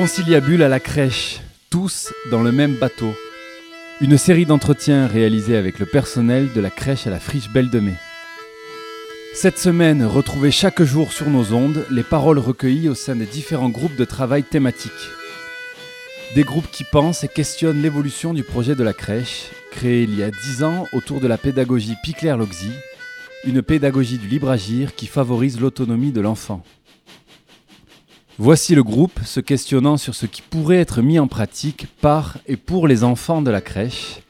Conciliabule à la crèche, tous dans le même bateau. Une série d'entretiens réalisés avec le personnel de la crèche à la friche Belle de Mai. Cette semaine, retrouvez chaque jour sur nos ondes les paroles recueillies au sein des différents groupes de travail thématiques. Des groupes qui pensent et questionnent l'évolution du projet de la crèche, créé il y a 10 ans autour de la pédagogie Picler-Loxy, une pédagogie du libre agir qui favorise l'autonomie de l'enfant. Voici le groupe se questionnant sur ce qui pourrait être mis en pratique par et pour les enfants de la crèche,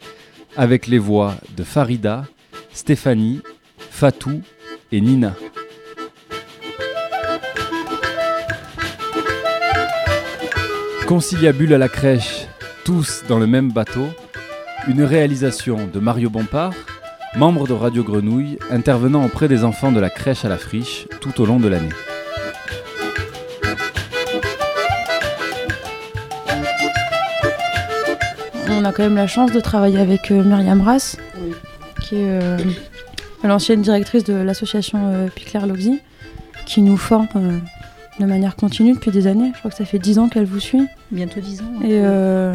avec les voix de Farida, Stéphanie, Fatou et Nina. Conciliabule à la crèche, tous dans le même bateau, une réalisation de Mario Bompard, membre de Radio Grenouille, intervenant auprès des enfants de la crèche à la friche tout au long de l'année. On a quand même la chance de travailler avec euh, Myriam Rass, qui est euh, l'ancienne directrice de l'association euh, Picler-Loxy, qui nous forme de manière continue depuis des années. Je crois que ça fait 10 ans qu'elle vous suit. Bientôt 10 ans. Et euh,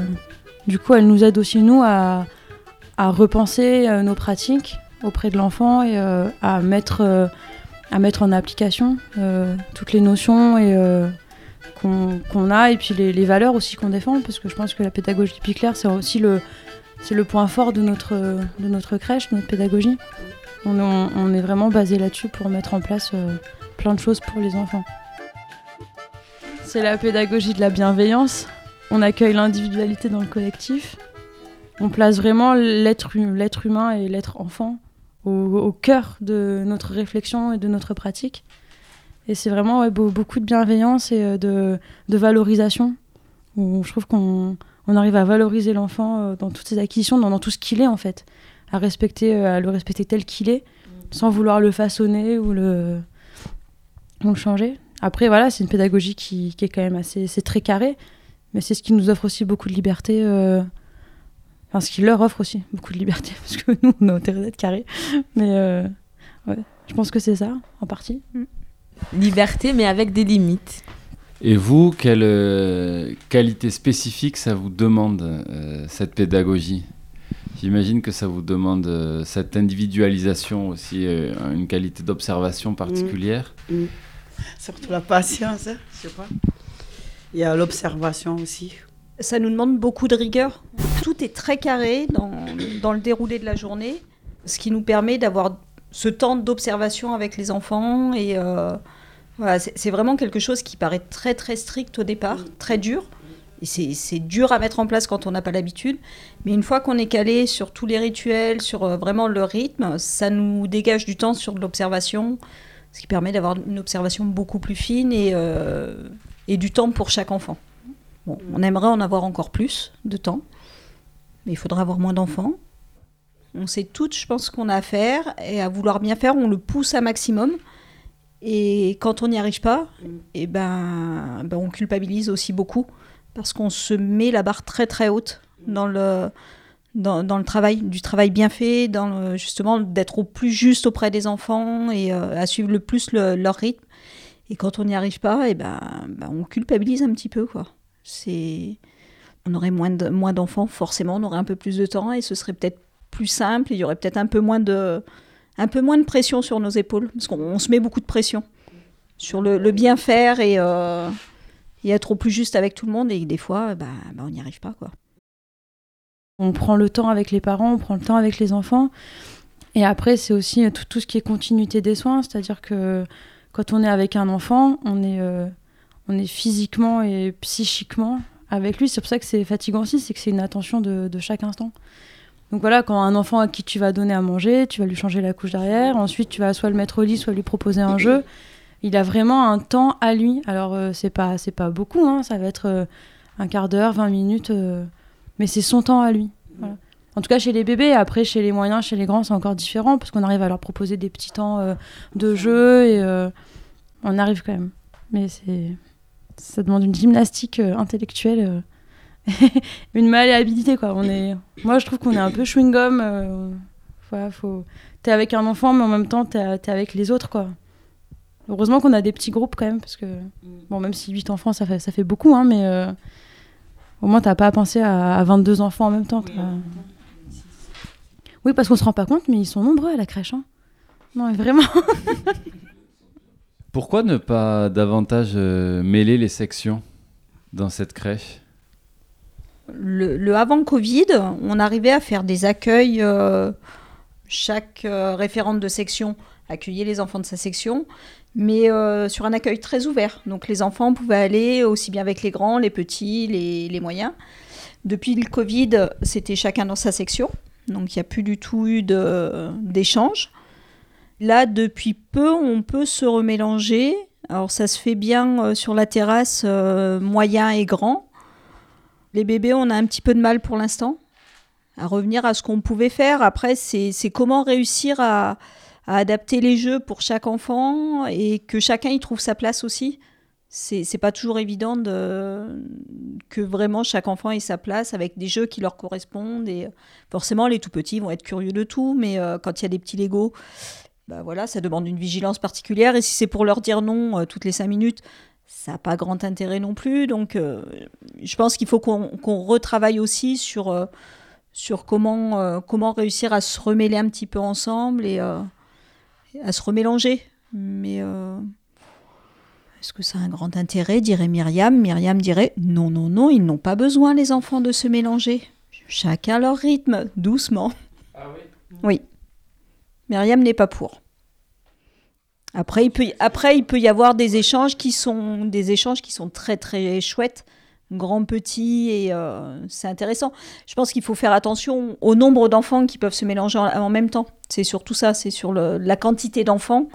du coup, elle nous aide aussi, nous, à, à repenser euh, nos pratiques auprès de l'enfant et euh, à, mettre, à mettre en application toutes les notions et, qu'on a et puis les, valeurs aussi qu'on défend. Parce que je pense que la pédagogie Picler, c'est aussi le, le point fort de notre, de notre crèche, de notre pédagogie. On, est vraiment basé là-dessus pour mettre en place euh, plein de choses pour les enfants. C'est la pédagogie de la bienveillance. On accueille l'individualité dans le collectif. On place vraiment l'être hu- l'être humain et l'être enfant au cœur de notre réflexion et de notre pratique. Et c'est vraiment ouais, beaucoup de bienveillance et euh, de, de valorisation. Où je trouve qu'on on arrive à valoriser l'enfant euh, dans toutes ses acquisitions, dans, dans tout ce qu'il est en fait. À, respecter, euh, à le respecter tel qu'il est, sans vouloir le façonner ou le, ou le changer. Après, voilà, c'est une pédagogie qui, qui est quand même assez c'est très carré, mais c'est ce qui nous offre aussi beaucoup de liberté. euh, Enfin, ce qui leur offre aussi beaucoup de liberté, parce que nous, on a intérêt d'être carré. Mais euh, ouais, je pense que c'est ça, en partie. Liberté, mais avec des limites. Et vous, quelle euh, qualité spécifique ça vous demande, euh, cette pédagogie? J'imagine que ça vous demande euh, cette individualisation aussi, une qualité d'observation particulière? Surtout la patience, hein, je sais pas. Il y a l'observation aussi. Ça nous demande beaucoup de rigueur. Tout est très carré dans, dans le déroulé de la journée, ce qui nous permet d'avoir ce temps d'observation avec les enfants. Et euh, voilà, c'est vraiment quelque chose qui paraît très très strict au départ, très dur. C'est dur à mettre en place quand on n'a pas l'habitude. Mais une fois qu'on est calé sur tous les rituels, sur euh, vraiment le rythme, ça nous dégage du temps sur de l'observation, ce qui permet d'avoir une observation beaucoup plus fine et, euh, et du temps pour chaque enfant. Bon, on aimerait en avoir encore plus de temps, mais il faudra avoir moins d'enfants. On sait toutes, je pense, qu'on a à faire, et à vouloir bien faire, on le pousse à maximum. Et quand on n'y arrive pas, eh ben, ben, on culpabilise aussi beaucoup, parce qu'on se met la barre très très haute dans le, dans, dans le travail, du travail bien fait, dans le- justement d'être au plus juste auprès des enfants et euh, à suivre le plus le- leur rythme. Et quand on n'y arrive pas, eh ben, ben, on culpabilise un petit peu, quoi. C'est, on aurait moins de, moins d'enfants, forcément, on aurait un peu plus de temps et ce serait peut-être plus simple. Il y aurait peut-être un peu moins de, un peu moins de pression sur nos épaules, parce qu'on on se met beaucoup de pression sur le, bien faire et, euh, et être au plus juste avec tout le monde. Et des fois, ben, ben, on n'y arrive pas, quoi. On prend le temps avec les parents, on prend le temps avec les enfants. Et après, c'est aussi euh, tout, ce qui est continuité des soins, c'est-à-dire que quand on est avec un enfant, on est, euh, on est physiquement et psychiquement avec lui. C'est pour ça que c'est fatigant aussi, c'est que c'est une attention de chaque instant. Donc voilà, quand un enfant à qui tu vas donner à manger, tu vas lui changer la couche derrière, ensuite tu vas soit le mettre au lit, soit lui proposer un jeu. Il a vraiment un temps à lui. Alors euh, c'est pas c'est pas beaucoup, hein, ça va être euh, un quart d'heure, 20 minutes, euh, mais c'est son temps à lui. Voilà. En tout cas chez les bébés, après chez les moyens, chez les grands, c'est encore différent parce qu'on arrive à leur proposer des petits temps euh, de jeu et on arrive quand même. Mais c'est ça demande une gymnastique intellectuelle, une malléabilité quoi. On est, moi je trouve qu'on est un peu chewing gum. euh, voilà, faut... T'es avec un enfant, mais en même temps t'es t'es avec les autres quoi. Heureusement qu'on a des petits groupes quand même, parce que, bon, même si 8 enfants, ça fait, ça fait beaucoup, hein, mais euh, au moins, t'as pas à penser à, à 22 enfants en même temps. t'as- Oui, parce qu'on se rend pas compte, mais ils sont nombreux à la crèche. hein. Non, mais vraiment. Pourquoi ne pas davantage euh, mêler les sections dans cette crèche? Le, le avant Covid, on arrivait à faire des accueils. euh, chaque euh, référente de section accueillait les enfants de sa section, mais euh, sur un accueil très ouvert. Donc les enfants pouvaient aller aussi bien avec les grands, les petits, les, les moyens. Depuis le Covid, c'était chacun dans sa section. Donc il n'y a plus du tout eu d'échange. Là, depuis peu, on peut se remélanger. Alors ça se fait bien sur la terrasse, moyen et grand. Les bébés, on a un petit peu de mal pour l'instant à revenir à ce qu'on pouvait faire. Après, c'est comment réussir à, adapter les jeux pour chaque enfant et que chacun y trouve sa place aussi. C'est pas toujours évident de, que vraiment chaque enfant ait sa place avec des jeux qui leur correspondent. Et forcément, les tout petits vont être curieux de tout, mais euh, quand il y a des petits Lego, bah voilà, ça demande une vigilance particulière. Et si c'est pour leur dire non euh, toutes les cinq minutes, ça n'a pas grand intérêt non plus. Donc, euh, je pense qu'il faut qu'on retravaille aussi sur, euh, sur comment, euh, comment réussir à se remêler un petit peu ensemble et à se remélanger. Mais est-ce que ça a un grand intérêt dirait Myriam. Myriam dirait non, non, non, ils n'ont pas besoin, les enfants, de se mélanger. Chacun leur rythme, doucement. oui. Myriam n'est pas pour. Après il, peut, y- après, il peut y avoir des échanges qui sont, des échanges qui sont très, très chouettes, grands, petits, et euh, c'est intéressant. Je pense qu'il faut faire attention au nombre d'enfants qui peuvent se mélanger en, même temps. C'est surtout ça, c'est sur la quantité d'enfants,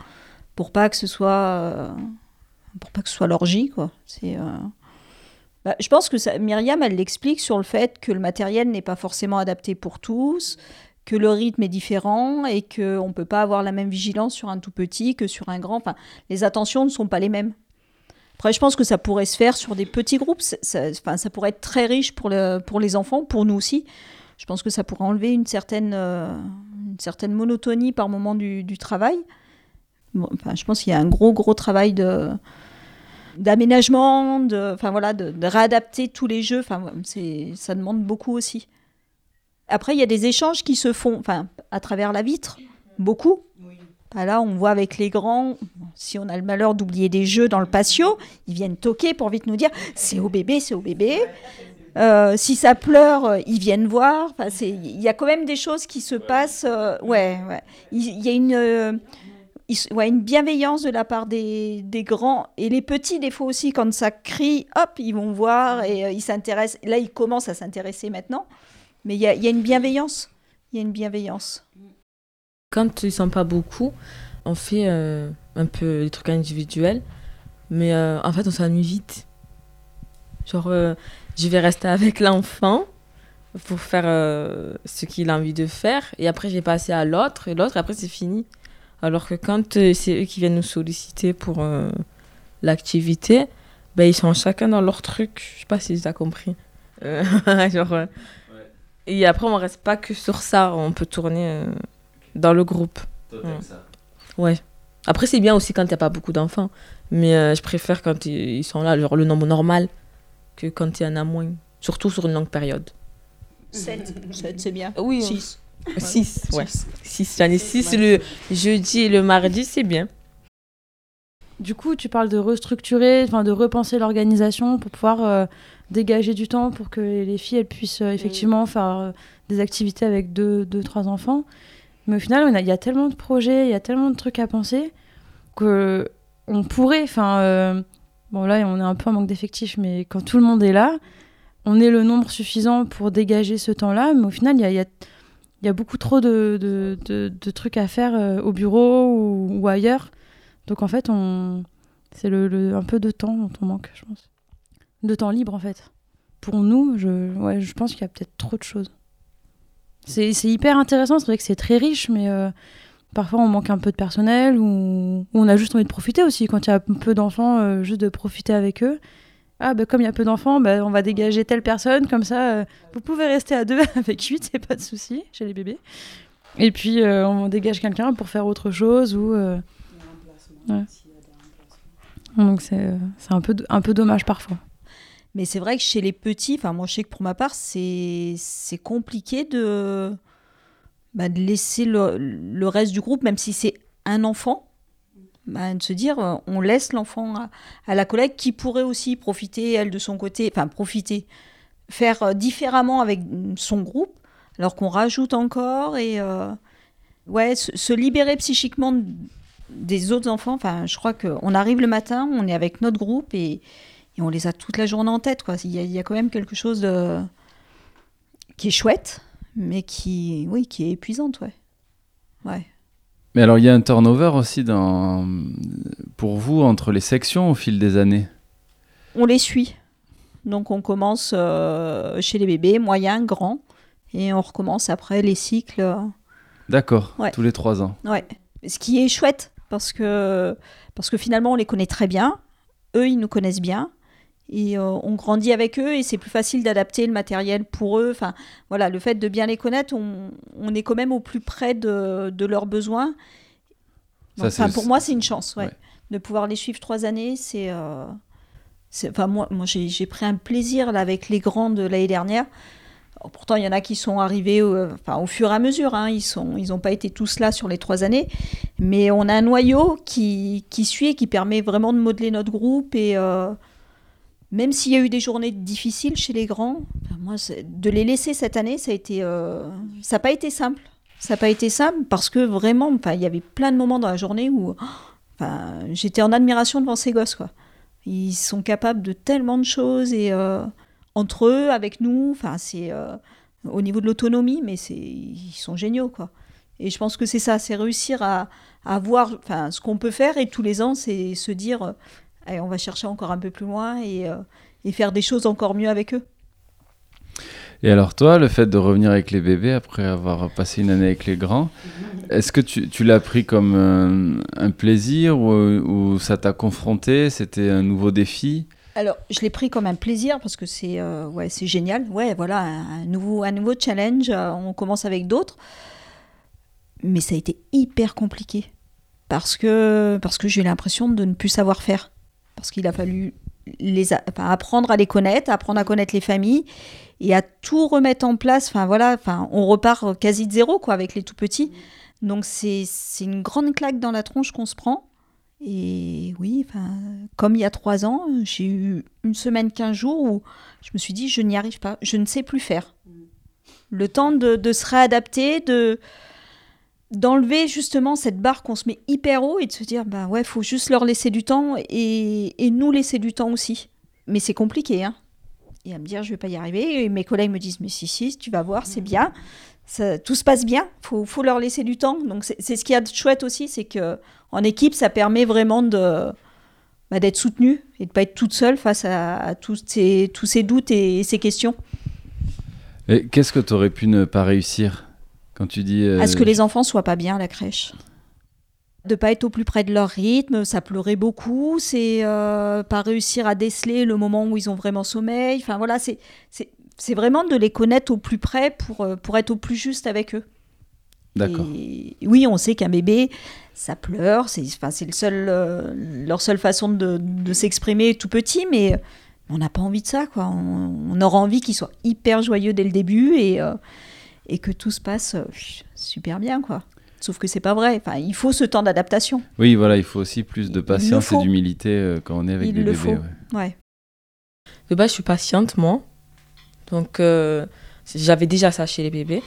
pour pas que ce soit, euh, pour pas que ce soit l'orgie, quoi. C'est... euh, bah, je pense que ça, Myriam, elle l'explique sur le fait que le matériel n'est pas forcément adapté pour tous, que le rythme est différent et qu'on ne peut pas avoir la même vigilance sur un tout petit que sur un grand. Enfin, les attentions ne sont pas les mêmes. Après, je pense que ça pourrait se faire sur des petits groupes. Ça, enfin, ça pourrait être très riche pour, le, pour les enfants, pour nous aussi. Je pense que ça pourrait enlever une certaine, euh, monotonie par moment du, travail. Enfin, je pense qu'il y a un gros, gros travail de d'aménagement, de, enfin voilà, de, réadapter tous les jeux. Enfin, ça demande beaucoup aussi. Après, il y a des échanges qui se font, enfin, à travers la vitre, beaucoup. Bah là, on voit avec les grands, si on a le malheur d'oublier des jeux dans le patio, ils viennent toquer pour vite nous dire c'est au bébé, c'est au bébé. Euh, si ça pleure, euh, ils viennent voir. Il y a quand même des choses qui se passent. euh, ouais. Il y a une, bienveillance de la part des, des grands et les petits des fois aussi quand ça crie, hop, ils vont voir et ils s'intéressent. Là, ils commencent à s'intéresser maintenant, mais il y a, une bienveillance. Il y a une bienveillance. Quand ils sont pas beaucoup, on fait euh, un peu des trucs individuels, mais euh, en fait, on s'ennuie vite. Genre, euh, je vais rester avec l'enfant pour faire ce qu'il a envie de faire, et après, je vais passer à l'autre, et l'autre, après, c'est fini. Alors que quand c'est eux qui viennent nous solliciter pour l'activité, ben, ils sont chacun dans leur truc. Je sais pas si tu as compris. Genre, Et après, on reste pas que sur ça, on peut tourner euh, dans le groupe. Ouais. Après, c'est bien aussi quand il n'y a pas beaucoup d'enfants. Mais euh, je préfère quand ils sont là, genre le nombre normal, que quand il y en a moins. Surtout sur une longue période. 7, c'est bien. Oui, 6. 6, ouais. 6. J'en ai 6 le jeudi et le mardi, c'est bien. Du coup, tu parles de restructurer, enfin de repenser l'organisation pour pouvoir euh, dégager du temps pour que les filles elles puissent euh, effectivement faire euh, des activités avec deux, deux, trois enfants. Mais au final, il y a tellement de projets, il y a tellement de trucs à penser que on pourrait, enfin, euh, bon là, on est un peu en manque d'effectifs, mais quand tout le monde est là, on est le nombre suffisant pour dégager ce temps-là. Mais au final, il y a, y a- y a beaucoup trop de, de, de- de trucs à faire euh, au bureau ou, ou ailleurs. Donc en fait, on... c'est le, le- un peu de temps dont on manque, je pense. De temps libre, en fait. Pour nous, je, ouais, je pense qu'il y a peut-être trop de choses. C'est hyper intéressant, c'est vrai que c'est très riche, mais euh, parfois on manque un peu de personnel ou, ou on a juste envie de profiter aussi. Quand il y a peu d'enfants, euh, juste de profiter avec eux. Ah, bah, comme il y a peu d'enfants, bah, on va dégager telle personne, comme ça, euh, vous pouvez rester à deux avec huit, c'est pas de souci, chez les bébés. Et puis, on dégage quelqu'un pour faire autre chose ou. Ouais. Donc c'est c'est un peu, un peu dommage parfois. Mais c'est vrai que chez les petits, enfin moi je sais que pour ma part, c'est compliqué de, bah, de laisser le, le reste du groupe, même si c'est un enfant, bah, de se dire euh, on laisse l'enfant à, la collègue qui pourrait aussi profiter, elle de son côté, enfin profiter, faire euh, différemment avec son groupe, alors qu'on rajoute encore et euh, ouais, se, se libérer psychiquement des autres enfants. Enfin, je crois qu'on arrive le matin, on est avec notre groupe et, et on les a toute la journée en tête. Quoi. Il, y a, il y a quand même quelque chose de... qui est chouette, mais qui, oui, qui est épuisante. Ouais. Ouais. Mais alors, il y a un turnover aussi dans... pour vous entre les sections au fil des années? On les suit. Donc on commence euh, chez les bébés, moyens, grands, et on recommence après les cycles. euh, D'accord, Ouais. tous les trois ans. Ouais. Ce qui est chouette, parce que, parce que finalement, on les connaît très bien. Eux, ils nous connaissent bien. Et euh, on grandit avec eux et c'est plus facile d'adapter le matériel pour eux. Enfin, voilà, le fait de bien les connaître, on, on est quand même au plus près de, de leurs besoins. Donc, pour moi, c'est une chance, ouais. ouais. De pouvoir les suivre trois années, c'est... euh, Enfin, moi, moi j'ai pris un plaisir là, avec les grands de l'année dernière. Alors, pourtant, il y en a qui sont arrivés euh, enfin, au fur et à mesure. hein. Ils n'ont ils ont pas été tous là sur les trois années. Mais on a un noyau qui, qui suit et qui permet vraiment de modeler notre groupe. Et euh, même s'il y a eu des journées difficiles chez les grands, moi, de les laisser cette année, ça a été, euh, ça n'a pas été simple. Ça n'a pas été simple parce que vraiment, il y avait plein de moments dans la journée où oh, j'étais en admiration devant ces gosses. Quoi. Ils sont capables de tellement de choses et euh, entre eux, avec nous, c'est euh, au niveau de l'autonomie, mais ils sont géniaux. Quoi. Et je pense que c'est ça, c'est réussir à, à voir ce qu'on peut faire et tous les ans, c'est se dire, euh, on va chercher encore un peu plus loin et, euh, et faire des choses encore mieux avec eux. Et alors toi, le fait de revenir avec les bébés après avoir passé une année avec les grands, est-ce que tu, tu l'as pris comme un, un plaisir ou, ou ça t'a confronté C'était un nouveau défi? Alors, je l'ai pris comme un plaisir parce que c'est euh, ouais, c'est génial. Ouais, voilà, un, un nouveau, un nouveau challenge. euh, on commence avec d'autres. Mais ça a été hyper compliqué parce que, parce que j'ai l'impression de ne plus savoir faire. Parce qu'il a fallu les a- enfin, apprendre à les connaître, apprendre à connaître les familles et à tout remettre en place. Enfin, voilà, enfin, on repart quasi de zéro quoi, avec les tout petits. Donc, c'est c'est une grande claque dans la tronche qu'on se prend. Et oui, enfin, comme il y a trois ans, j'ai eu une semaine, quinze jours où je me suis dit, je n'y arrive pas, je ne sais plus faire. Le temps de, de se réadapter, de d'enlever justement cette barre qu'on se met hyper haut et de se dire, bah ouais, faut juste leur laisser du temps et, et nous laisser du temps aussi. Mais c'est compliqué, hein. Et à me dire, je vais pas y arriver. Et mes collègues me disent, mais si, si, tu vas voir, c'est bien. Ça, tout se passe bien. Faut, faut leur laisser du temps. Donc c'est c'est ce qui est de chouette aussi, c'est que en équipe, ça permet vraiment de bah, d'être soutenu et de pas être toute seule face à, à tous, ces, tous ces doutes et, ces questions. Et qu'est-ce que tu aurais pu ne pas réussir? Quand tu dis euh, À ce que les enfants soient pas bien à la crèche? De pas être au plus près de leur rythme, ça pleurait beaucoup. C'est euh, pas réussir à déceler le moment où ils ont vraiment sommeil. Enfin voilà, c'est c'est c'est vraiment de les connaître au plus près pour, euh, pour être au plus juste avec eux. D'accord. Et oui, on sait qu'un bébé, ça pleure, c'est enfin, c'est le seul, euh, leur seule façon de, de s'exprimer tout petit, mais on n'a pas envie de ça. Quoi. On, on aura envie qu'ils soient hyper joyeux dès le début et, euh, et que tout se passe euh, super bien. Quoi. Sauf que c'est pas vrai. Enfin, il faut ce temps d'adaptation. Oui, voilà, il faut aussi plus de patience et d'humilité euh, quand on est avec Il des le bébés. faut. ouais. Ouais. De base, je suis patiente, moi. Donc, euh, j'avais déjà ça chez les bébés.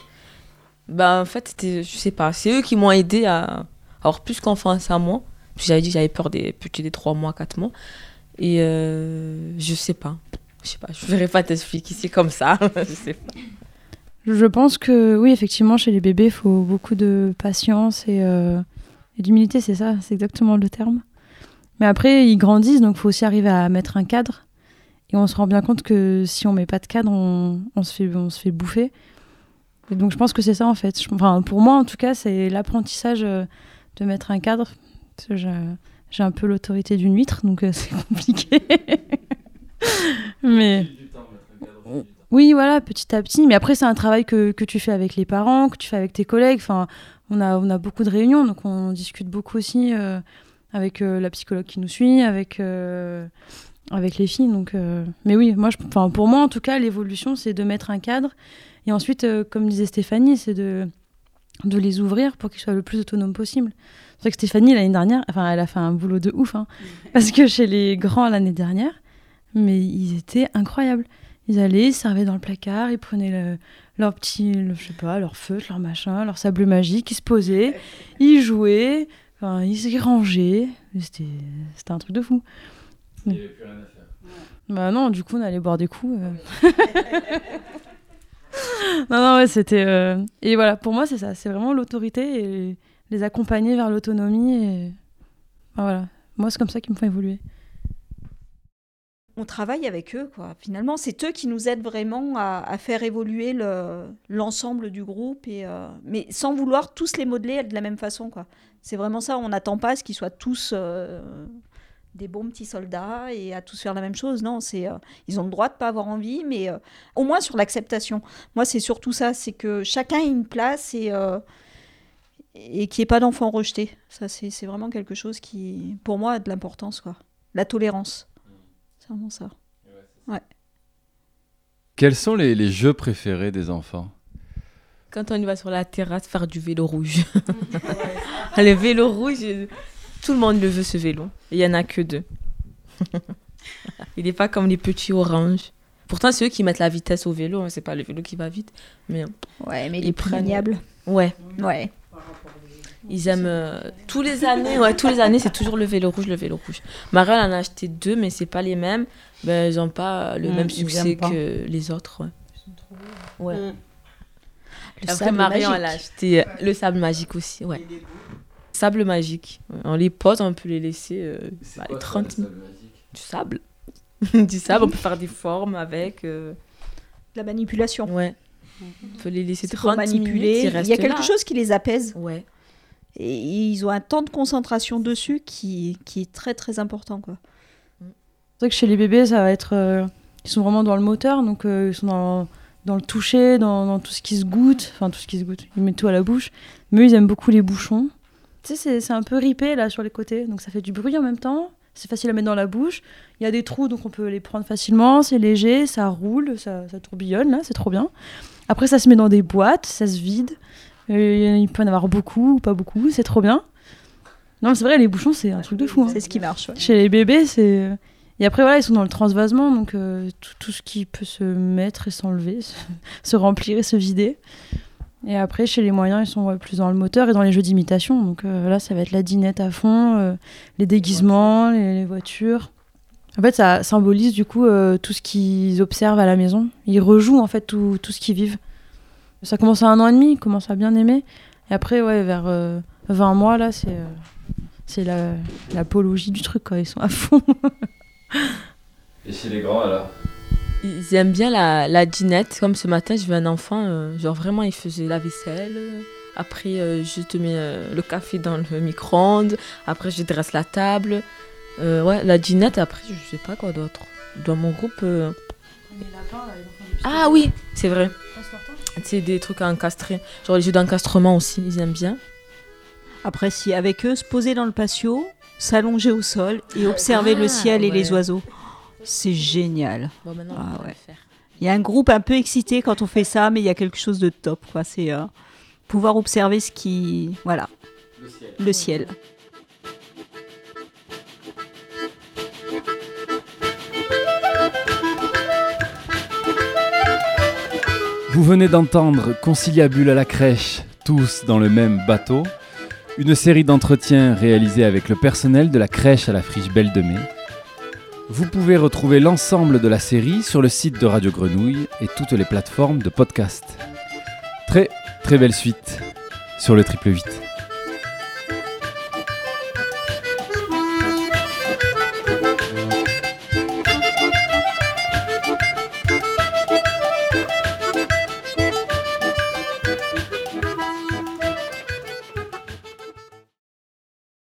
Bah, en fait, c'était, je sais pas, c'est eux qui m'ont aidé à avoir plus confiance à moi. J'avais dit que j'avais peur des petits des 3 mois, 4 mois. Et euh, je sais pas. Je sais pas, je verrai pas t'expliquer, c'est comme ça. je sais pas. Je pense que oui, effectivement, chez les bébés, il faut beaucoup de patience et, euh, et d'humilité, c'est ça, c'est exactement le terme. Mais après, ils grandissent, donc il faut aussi arriver à mettre un cadre. Et on se rend bien compte que si on met pas de cadre, on, se, fait, on se fait bouffer. Et donc je pense que c'est ça en fait. Enfin, pour moi, en tout cas, c'est l'apprentissage euh, de mettre un cadre. J'ai un peu l'autorité d'une huître, donc euh, c'est compliqué. Mais. Oui, voilà, petit à petit. Mais après, c'est un travail que, que tu fais avec les parents, que tu fais avec tes collègues. Enfin, on a, on a beaucoup de réunions, donc on discute beaucoup aussi. euh, avec euh, la psychologue qui nous suit, avec, euh, avec les filles. Donc, mais oui, moi, je, pour moi, en tout cas, l'évolution, c'est de mettre un cadre. Et ensuite, comme disait Stéphanie, c'est de, de les ouvrir pour qu'ils soient le plus autonomes possible. C'est vrai que Stéphanie, l'année dernière, enfin, elle a fait un boulot de ouf. hein. parce que chez les grands, l'année dernière, mais ils étaient incroyables. Ils allaient, ils se servaient dans le placard, ils prenaient le- leur petit, le- je sais pas, leur feutre, leur machin, leur sable magique, ils se posaient, ils jouaient, enfin, ils se rangeaient. C'était c'était un truc de fou. Il n'y avait plus rien à faire. Bah non, du coup, on allait boire des coups. euh. non, non, ouais, c'était. euh, Et voilà, pour moi, c'est ça. C'est vraiment l'autorité et les accompagner vers l'autonomie. Et... Enfin, voilà. Moi, c'est comme ça qu'ils me font évoluer. On travaille avec eux, quoi. Finalement, c'est eux qui nous aident vraiment à, faire évoluer le- l'ensemble du groupe, et, euh, mais sans vouloir tous les modeler de la même façon, quoi. C'est vraiment ça, on n'attend pas à ce qu'ils soient tous euh, des bons petits soldats et à tous faire la même chose. Non, c'est euh, ils ont le droit de pas avoir envie, mais au moins sur l'acceptation. Moi, c'est surtout ça, c'est que chacun ait une place et, et qu'il n'y ait pas d'enfants rejetés. Ça, c'est vraiment quelque chose qui, pour moi, a de l'importance. La tolérance. C'est vraiment ça. Quels sont les, les jeux préférés des enfants? Quand on y va sur la terrasse faire du vélo rouge. le vélo rouge, tout le monde le veut ce vélo. Il y en a que deux. Il n'est pas comme les petits oranges. Pourtant, c'est eux qui mettent la vitesse au vélo. hein, C'est pas le vélo qui va vite. Mais Ouais, mais il est maniable. ouais, Ouais. Ils aiment euh, tous les années. Ouais, tous les années, c'est toujours le vélo rouge, le vélo rouge. Marielle en a acheté deux, mais c'est pas les mêmes. Ben, ils n'ont pas le Mm, même succès que les autres. Ouais. ouais. Mm. Le Après, Marion, elle a acheté euh, le sable magique aussi. Ouais. Sable magique. On les pose, on peut les laisser euh, bah, 30 minutes. Du sable. du sable, on peut faire des formes avec. euh, La manipulation. Ouais. On peut les laisser C'est pour 30 manipuler. minutes. Il y a quelque là. chose qui les apaise. Ouais. Et ils ont un temps de concentration dessus qui, est très très important. Quoi. C'est vrai que chez les bébés, ça va être. euh, ils sont vraiment dans le moteur, donc euh, ils sont dans, le toucher, dans, tout ce qui se goûte. Enfin, tout ce qui se goûte. Ils mettent tout à la bouche. Mais ils aiment beaucoup les bouchons. Tu sais, c'est- c'est un peu ripé là sur les côtés, donc ça fait du bruit en même temps. C'est facile à mettre dans la bouche. Il y a des trous, donc on peut les prendre facilement. C'est léger, ça roule, ça, ça tourbillonne, là, c'est trop bien. Après, ça se met dans des boîtes, ça se vide. Euh, il peut en avoir beaucoup ou pas beaucoup, c'est trop bien. Non, c'est vrai, les bouchons, c'est un truc de fou. hein. C'est ce qui marche. ouais. Chez les bébés, c'est. Et après, voilà, ils sont dans le transvasement, donc euh, tout, tout ce qui peut se mettre et s'enlever, se, se remplir et se vider. Et après, chez les moyens, ils sont ouais, plus dans le moteur et dans les jeux d'imitation. Donc euh, là, ça va être la dinette à fond, euh, les déguisements, les, les voitures. En fait, ça symbolise du coup tout ce qu'ils observent à la maison. Ils rejouent en fait tout, tout ce qu'ils vivent. Ça commence à un an et demi, ils commencent à bien aimer. Et après, ouais, vers euh, 20 mois, là, c'est euh, c'est la- l'apologie du truc, quoi. Ils sont à fond. Et chez les grands alors? Ils aiment bien la, la dinette. Comme ce matin, j'ai vu un enfant, euh, genre vraiment, il faisait la vaisselle. Après, euh, je te mets euh, le café dans le micro-ondes. Après, je dresse la table. Euh, ouais, la dinette. Après, je sais pas quoi d'autre. Dans mon groupe. Ah oui, c'est vrai. C'est des trucs à encastrer. Genre les jeux d'encastrement aussi, ils aiment bien. Après, si avec eux, se poser dans le patio, s'allonger au sol et observer Ah, le ciel et les oiseaux. C'est génial. Bon, maintenant, Ah on ouais. le faire. Il y a un groupe un peu excité quand on fait ça, mais il y a quelque chose de top. Quoi. C'est euh, pouvoir observer ce qui. Voilà, le ciel. Vous venez d'entendre Conciliabule à la crèche, tous dans le même bateau, une série d'entretiens réalisés avec le personnel de la crèche à la friche Belle de Mai. Vous pouvez retrouver l'ensemble de la série sur le site de Radio Grenouille et toutes les plateformes de podcast. Très très belle suite sur le triple 8.